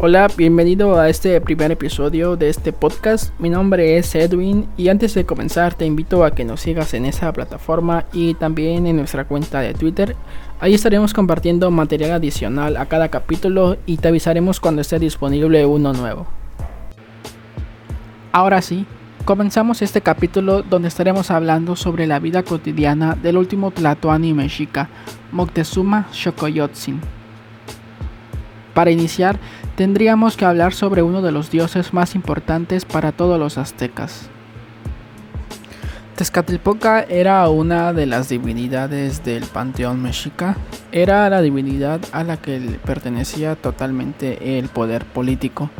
Hola, bienvenido a este primer episodio de este podcast. Mi nombre es Edwin y antes de comenzar te invito a que nos sigas en esa plataforma y también en nuestra cuenta de Twitter. Ahí estaremos compartiendo material adicional a cada capítulo y te avisaremos cuando esté disponible uno nuevo. Ahora sí, comenzamos este capítulo donde estaremos hablando sobre la vida cotidiana del último Tlatoani mexica, Moctezuma Xocoyotzin. Para iniciar, tendríamos que hablar sobre uno de los dioses más importantes para todos los aztecas. Tezcatlipoca era una de las divinidades del panteón mexica. Era la divinidad a la que pertenecía totalmente el poder político.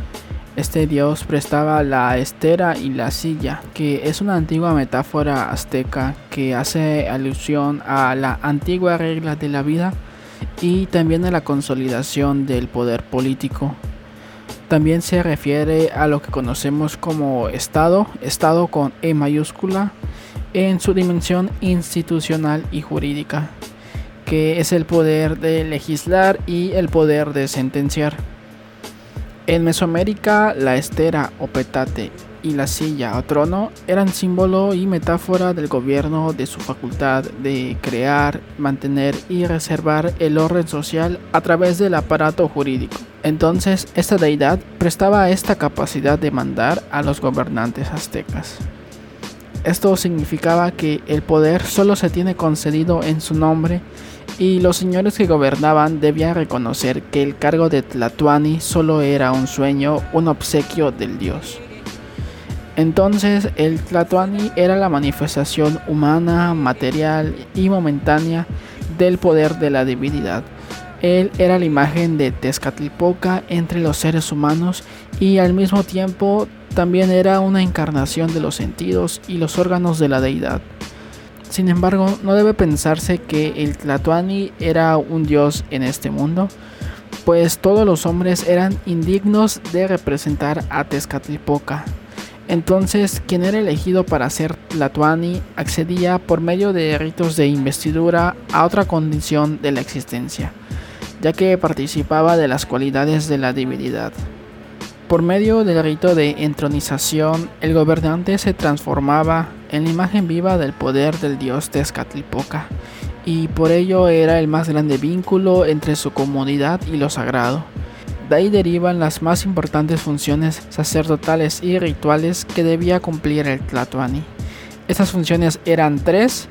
Este dios prestaba la estera y la silla, que es una antigua metáfora azteca que hace alusión a la antigua regla de la vida y también a la consolidación del poder político. También se refiere a lo que conocemos como Estado, Estado con E mayúscula, en su dimensión institucional y jurídica, que es el poder de legislar y el poder de sentenciar. En Mesoamérica, la estera o petate y la silla o trono eran símbolo y metáfora del gobierno de su facultad de crear, mantener y reservar el orden social a través del aparato jurídico. Entonces, esta deidad prestaba esta capacidad de mandar a los gobernantes aztecas. Esto significaba que el poder solo se tiene concedido en su nombre y los señores que gobernaban debían reconocer que el cargo de Tlatuani solo era un sueño, un obsequio del dios. Entonces el Tlatoani era la manifestación humana, material y momentánea del poder de la divinidad. Él era la imagen de Tezcatlipoca entre los seres humanos y al mismo tiempo también era una encarnación de los sentidos y los órganos de la deidad. Sin embargo, no debe pensarse que el Tlatoani era un dios en este mundo, pues todos los hombres eran indignos de representar a Tezcatlipoca. Entonces, quien era elegido para ser Tlatuani accedía por medio de ritos de investidura a otra condición de la existencia, ya que participaba de las cualidades de la divinidad. Por medio del rito de entronización, el gobernante se transformaba en la imagen viva del poder del dios Tezcatlipoca, y por ello era el más grande vínculo entre su comunidad y lo sagrado. De ahí derivan las más importantes funciones sacerdotales y rituales que debía cumplir el Tlatoani. Estas funciones eran tres.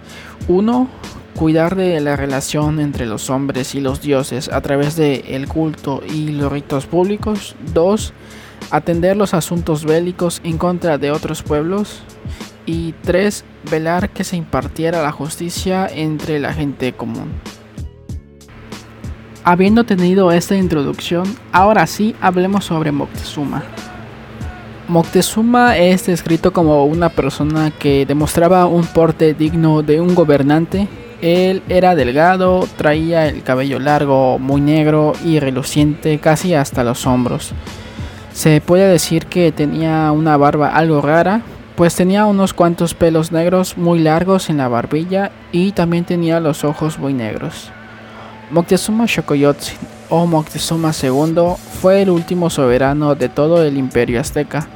Uno, cuidar de la relación entre los hombres y los dioses a través del el culto y los ritos públicos. Dos, atender los asuntos bélicos en contra de otros pueblos. Y tres, velar que se impartiera la justicia entre la gente común. Habiendo tenido esta introducción, ahora sí hablemos sobre Moctezuma. Moctezuma es descrito como una persona que demostraba un porte digno de un gobernante. Él era delgado, traía el cabello largo, muy negro y reluciente casi hasta los hombros. Se puede decir que tenía una barba algo rara, pues tenía unos cuantos pelos negros muy largos en la barbilla y también tenía los ojos muy negros. Moctezuma Xocoyotzin o Moctezuma II fue el último soberano de todo el imperio azteca.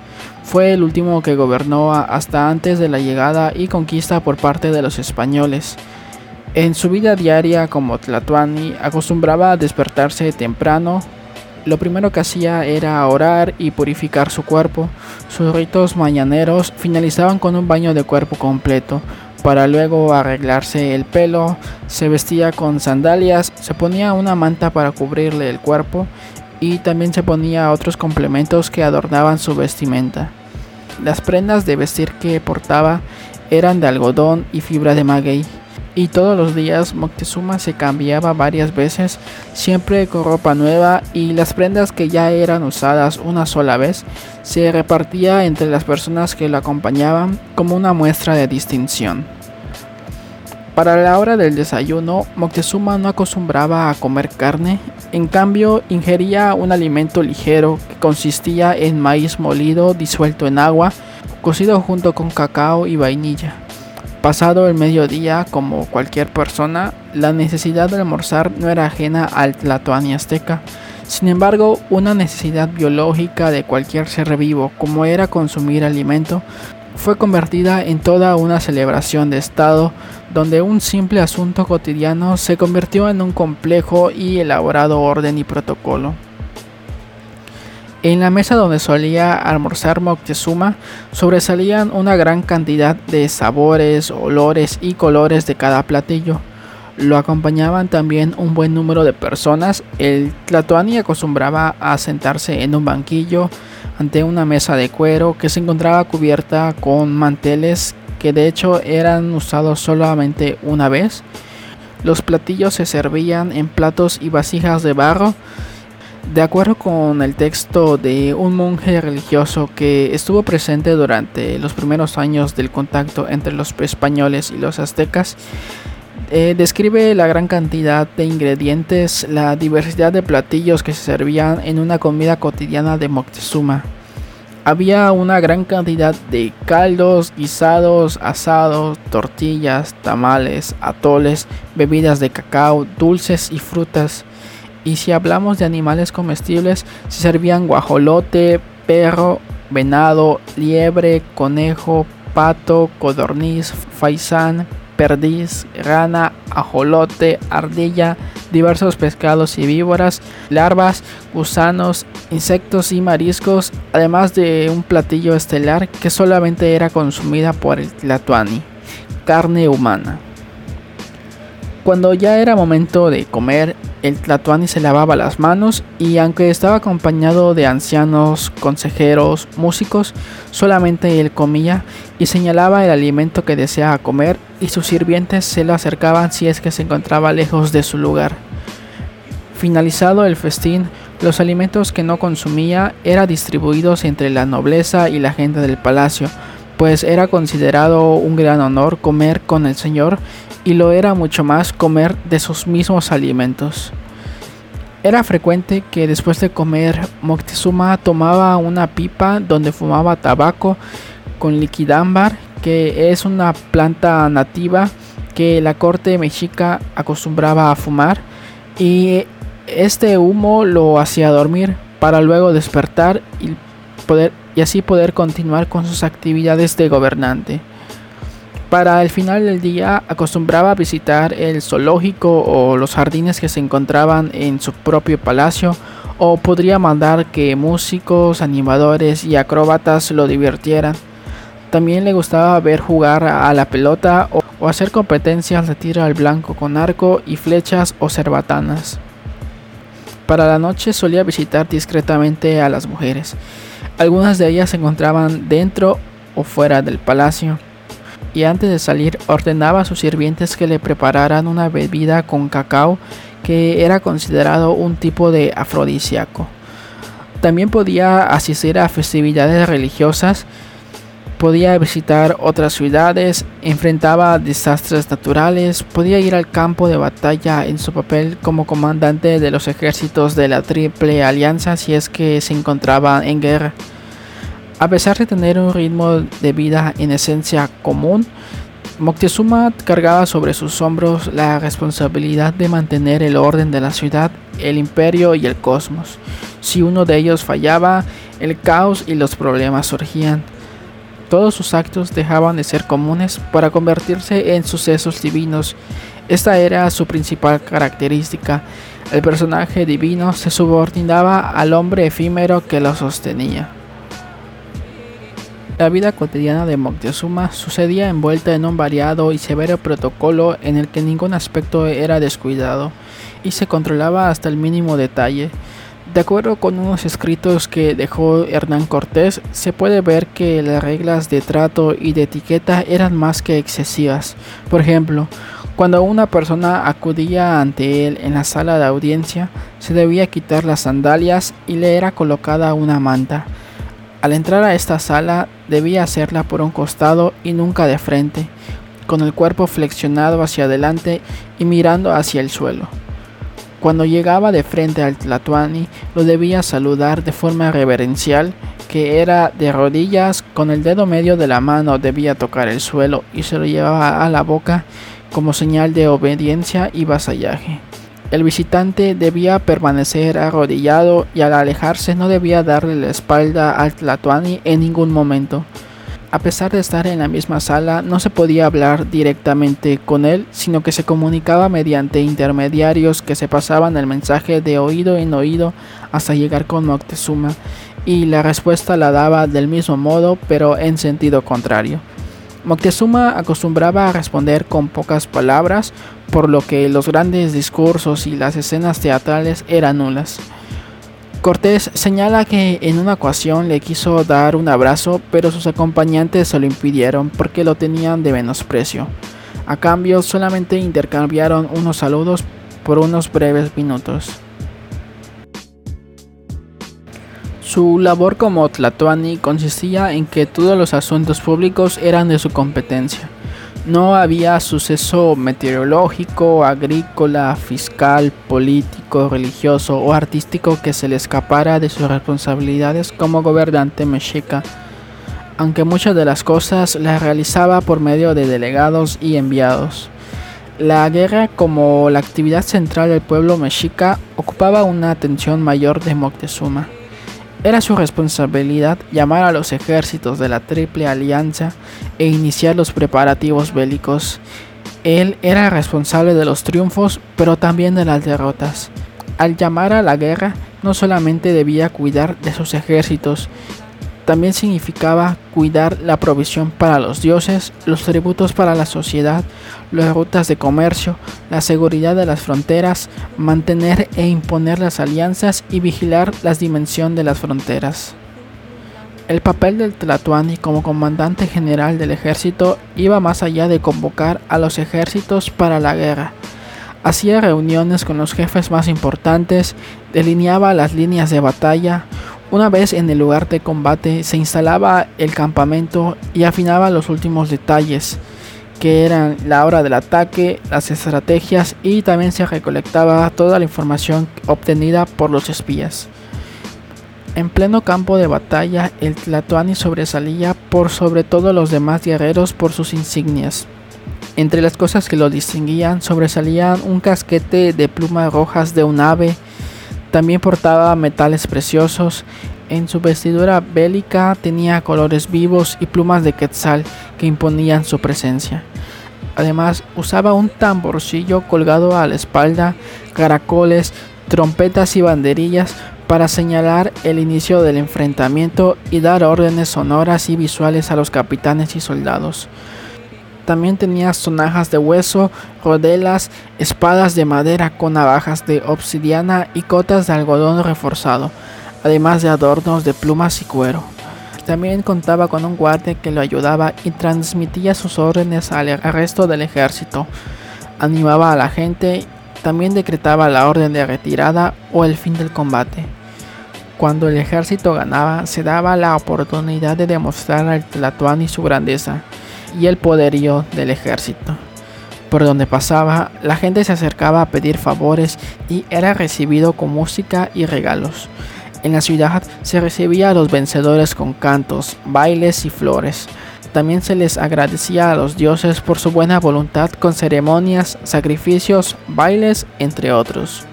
Fue el último que gobernó hasta antes de la llegada y conquista por parte de los españoles. En su vida diaria como Tlatoani acostumbraba a despertarse temprano. Lo primero que hacía era orar y purificar su cuerpo. Sus ritos mañaneros finalizaban con un baño de cuerpo completo, para luego arreglarse el pelo, se vestía con sandalias, se ponía una manta para cubrirle el cuerpo y también se ponía otros complementos que adornaban su vestimenta. Las prendas de vestir que portaba eran de algodón y fibra de maguey y todos los días Moctezuma se cambiaba varias veces, siempre con ropa nueva y las prendas que ya eran usadas una sola vez se repartía entre las personas que lo acompañaban como una muestra de distinción. Para la hora del desayuno, Moctezuma no acostumbraba a comer carne, en cambio ingería un alimento ligero que consistía en maíz molido disuelto en agua, cocido junto con cacao y vainilla. Pasado el mediodía, como cualquier persona, la necesidad de almorzar no era ajena al Tlatoani azteca. Sin embargo, una necesidad biológica de cualquier ser vivo, como era consumir alimento, fue convertida en toda una celebración de Estado, donde un simple asunto cotidiano se convirtió en un complejo y elaborado orden y protocolo. En la mesa donde solía almorzar Moctezuma sobresalían una gran cantidad de sabores, olores y colores de cada platillo. Lo acompañaban también un buen número de personas. El Tlatoani acostumbraba a sentarse en un banquillo ante una mesa de cuero que se encontraba cubierta con manteles que de hecho eran usados solamente una vez. Los platillos se servían en platos y vasijas de barro de acuerdo con el texto de un monje religioso que estuvo presente durante los primeros años del contacto entre los españoles y los aztecas, eh, describe la gran cantidad de ingredientes, la diversidad de platillos que se servían en una comida cotidiana de Moctezuma. Había una gran cantidad de caldos, guisados, asados, tortillas, tamales, atoles, bebidas de cacao, dulces y frutas. Y si hablamos de animales comestibles, se servían guajolote, perro, venado, liebre, conejo, pato, codorniz, faisán, perdiz, rana, ajolote, ardilla, diversos pescados y víboras, larvas, gusanos, insectos y mariscos, además de un platillo estelar que solamente era consumida por el tlatoani, carne humana. Cuando ya era momento de comer, el Tlatuani se lavaba las manos y aunque estaba acompañado de ancianos, consejeros, músicos, solamente él comía y señalaba el alimento que deseaba comer y sus sirvientes se lo acercaban si es que se encontraba lejos de su lugar. Finalizado el festín, los alimentos que no consumía eran distribuidos entre la nobleza y la gente del palacio, pues era considerado un gran honor comer con el Señor y lo era mucho más comer de sus mismos alimentos. Era frecuente que después de comer Moctezuma tomaba una pipa donde fumaba tabaco con liquidámbar, que es una planta nativa que la corte mexica acostumbraba a fumar y este humo lo hacía dormir para luego despertar y poder y así poder continuar con sus actividades de gobernante. Para el final del día acostumbraba a visitar el zoológico o los jardines que se encontraban en su propio palacio o podría mandar que músicos, animadores y acróbatas lo divirtieran. También le gustaba ver jugar a la pelota o, hacer competencias de tiro al blanco con arco y flechas o cerbatanas. Para la noche solía visitar discretamente a las mujeres. Algunas de ellas se encontraban dentro o fuera del palacio y antes de salir ordenaba a sus sirvientes que le prepararan una bebida con cacao que era considerado un tipo de afrodisíaco. También podía asistir a festividades religiosas, podía visitar otras ciudades, enfrentaba desastres naturales, podía ir al campo de batalla en su papel como comandante de los ejércitos de la Triple Alianza si es que se encontraba en guerra. A pesar de tener un ritmo de vida en esencia común, Moctezuma cargaba sobre sus hombros la responsabilidad de mantener el orden de la ciudad, el imperio y el cosmos. Si uno de ellos fallaba, el caos y los problemas surgían. Todos sus actos dejaban de ser comunes para convertirse en sucesos divinos. Esta era su principal característica. El personaje divino se subordinaba al hombre efímero que lo sostenía. La vida cotidiana de Moctezuma sucedía envuelta en un variado y severo protocolo en el que ningún aspecto era descuidado y se controlaba hasta el mínimo detalle. De acuerdo con unos escritos que dejó Hernán Cortés, se puede ver que las reglas de trato y de etiqueta eran más que excesivas. Por ejemplo, cuando una persona acudía ante él en la sala de audiencia, se debía quitar las sandalias y le era colocada una manta. Al entrar a esta sala debía hacerla por un costado y nunca de frente, con el cuerpo flexionado hacia adelante y mirando hacia el suelo. Cuando llegaba de frente al Tlatuani, lo debía saludar de forma reverencial, que era de rodillas, con el dedo medio de la mano debía tocar el suelo y se lo llevaba a la boca como señal de obediencia y vasallaje. El visitante debía permanecer arrodillado y al alejarse no debía darle la espalda al Tlatoani en ningún momento. A pesar de estar en la misma sala, no se podía hablar directamente con él, sino que se comunicaba mediante intermediarios que se pasaban el mensaje de oído en oído hasta llegar con Moctezuma, y la respuesta la daba del mismo modo, pero en sentido contrario. Moctezuma acostumbraba a responder con pocas palabras, por lo que los grandes discursos y las escenas teatrales eran nulas. Cortés señala que en una ocasión le quiso dar un abrazo, pero sus acompañantes se lo impidieron porque lo tenían de menosprecio. A cambio, solamente intercambiaron unos saludos por unos breves minutos. Su labor como Tlatoani consistía en que todos los asuntos públicos eran de su competencia. No había suceso meteorológico, agrícola, fiscal, político, religioso o artístico que se le escapara de sus responsabilidades como gobernante mexica, aunque muchas de las cosas las realizaba por medio de delegados y enviados. La guerra como la actividad central del pueblo mexica ocupaba una atención mayor de Moctezuma. Era su responsabilidad llamar a los ejércitos de la Triple Alianza e iniciar los preparativos bélicos. Él era responsable de los triunfos, pero también de las derrotas. Al llamar a la guerra, no solamente debía cuidar de sus ejércitos, también significaba cuidar la provisión para los dioses, los tributos para la sociedad, las rutas de comercio, la seguridad de las fronteras, mantener e imponer las alianzas y vigilar la dimensión de las fronteras. El papel del Tlatoani como comandante general del ejército iba más allá de convocar a los ejércitos para la guerra. Hacía reuniones con los jefes más importantes, delineaba las líneas de batalla, una vez en el lugar de combate se instalaba el campamento y afinaba los últimos detalles, que eran la hora del ataque, las estrategias y también se recolectaba toda la información obtenida por los espías. En pleno campo de batalla, el Tlatoani sobresalía por sobre todo los demás guerreros por sus insignias. Entre las cosas que lo distinguían sobresalían un casquete de plumas rojas de un ave, también portaba metales preciosos. En su vestidura bélica tenía colores vivos y plumas de quetzal que imponían su presencia. Además, usaba un tamborcillo colgado a la espalda, caracoles, trompetas y banderillas para señalar el inicio del enfrentamiento y dar órdenes sonoras y visuales a los capitanes y soldados. También tenía sonajas de hueso, rodelas, espadas de madera con navajas de obsidiana y cotas de algodón reforzado, además de adornos de plumas y cuero. También contaba con un guardia que lo ayudaba y transmitía sus órdenes al resto del ejército. Animaba a la gente, también decretaba la orden de retirada o el fin del combate. Cuando el ejército ganaba, se daba la oportunidad de demostrar al Tlatoani su grandeza y el poderío del ejército. Por donde pasaba, la gente se acercaba a pedir favores y era recibido con música y regalos. En la ciudad se recibía a los vencedores con cantos, bailes y flores. También se les agradecía a los dioses por su buena voluntad con ceremonias, sacrificios, bailes, entre otros.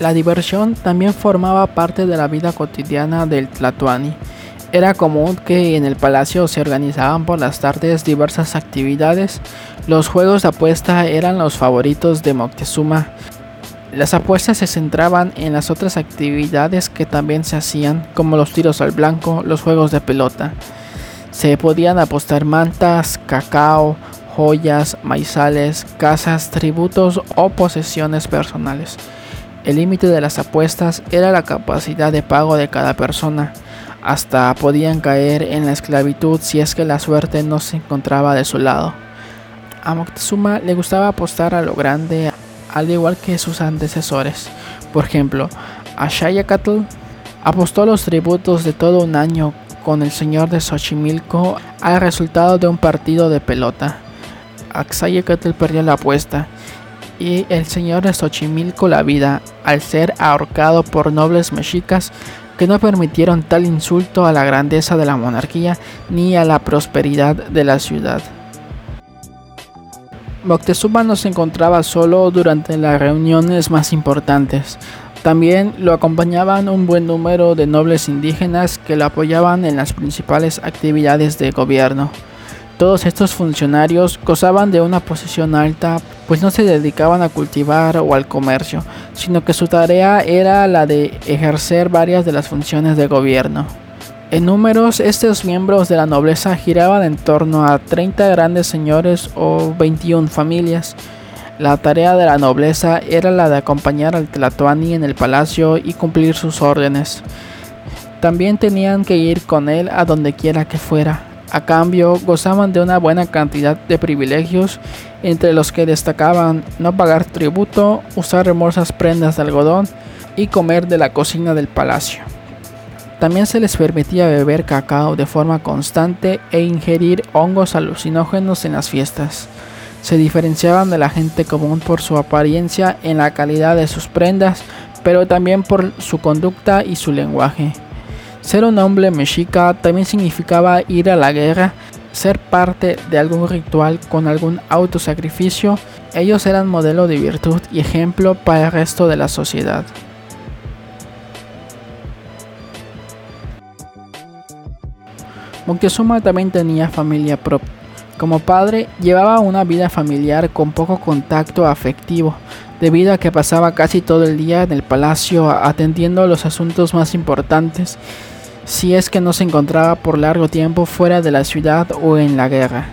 La diversión también formaba parte de la vida cotidiana del Tlatoani. Era común que en el palacio se organizaban por las tardes diversas actividades. Los juegos de apuesta eran los favoritos de Moctezuma. Las apuestas se centraban en las otras actividades que también se hacían, como los tiros al blanco, los juegos de pelota. Se podían apostar mantas, cacao, joyas, maizales, casas, tributos o posesiones personales. El límite de las apuestas era la capacidad de pago de cada persona hasta podían caer en la esclavitud si es que la suerte no se encontraba de su lado. A Moctezuma le gustaba apostar a lo grande, al igual que sus antecesores. Por ejemplo, a Xayacatl apostó los tributos de todo un año con el señor de Xochimilco al resultado de un partido de pelota. Xayacatl perdió la apuesta y el señor de Xochimilco la vida al ser ahorcado por nobles mexicas que no permitieron tal insulto a la grandeza de la monarquía ni a la prosperidad de la ciudad. Moctezuma no se encontraba solo durante las reuniones más importantes. También lo acompañaban un buen número de nobles indígenas que lo apoyaban en las principales actividades de gobierno. Todos estos funcionarios gozaban de una posición alta, pues no se dedicaban a cultivar o al comercio, sino que su tarea era la de ejercer varias de las funciones de gobierno. En números, estos miembros de la nobleza giraban en torno a 30 grandes señores o 21 familias. La tarea de la nobleza era la de acompañar al Tlatoani en el palacio y cumplir sus órdenes. También tenían que ir con él a donde quiera que fuera, a cambio, gozaban de una buena cantidad de privilegios, entre los que destacaban no pagar tributo, usar hermosas prendas de algodón y comer de la cocina del palacio. También se les permitía beber cacao de forma constante e ingerir hongos alucinógenos en las fiestas. Se diferenciaban de la gente común por su apariencia en la calidad de sus prendas, pero también por su conducta y su lenguaje. Ser un hombre mexica también significaba ir a la guerra, ser parte de algún ritual con algún autosacrificio. Ellos eran modelo de virtud y ejemplo para el resto de la sociedad. Moctezuma también tenía familia propia. Como padre, llevaba una vida familiar con poco contacto afectivo, debido a que pasaba casi todo el día en el palacio atendiendo los asuntos más importantes si es que no se encontraba por largo tiempo fuera de la ciudad o en la guerra.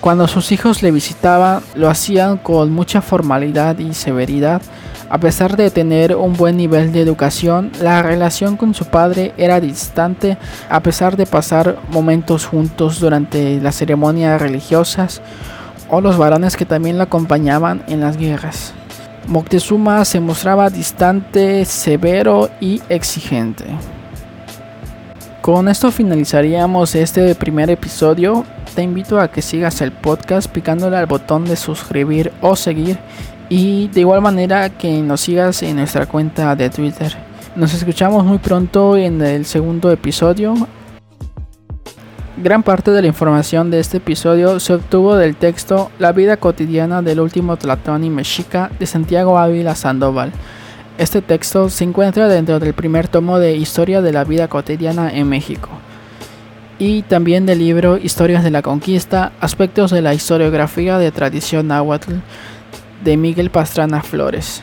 Cuando sus hijos le visitaban, lo hacían con mucha formalidad y severidad. A pesar de tener un buen nivel de educación, la relación con su padre era distante a pesar de pasar momentos juntos durante las ceremonias religiosas o los varones que también lo acompañaban en las guerras. Moctezuma se mostraba distante, severo y exigente. Con esto finalizaríamos este primer episodio. Te invito a que sigas el podcast picándole al botón de suscribir o seguir y de igual manera que nos sigas en nuestra cuenta de Twitter. Nos escuchamos muy pronto en el segundo episodio. Gran parte de la información de este episodio se obtuvo del texto La vida cotidiana del último Tlatón y Mexica de Santiago Ávila Sandoval. Este texto se encuentra dentro del primer tomo de Historia de la vida cotidiana en México y también del libro Historias de la Conquista, aspectos de la historiografía de tradición náhuatl de Miguel Pastrana Flores.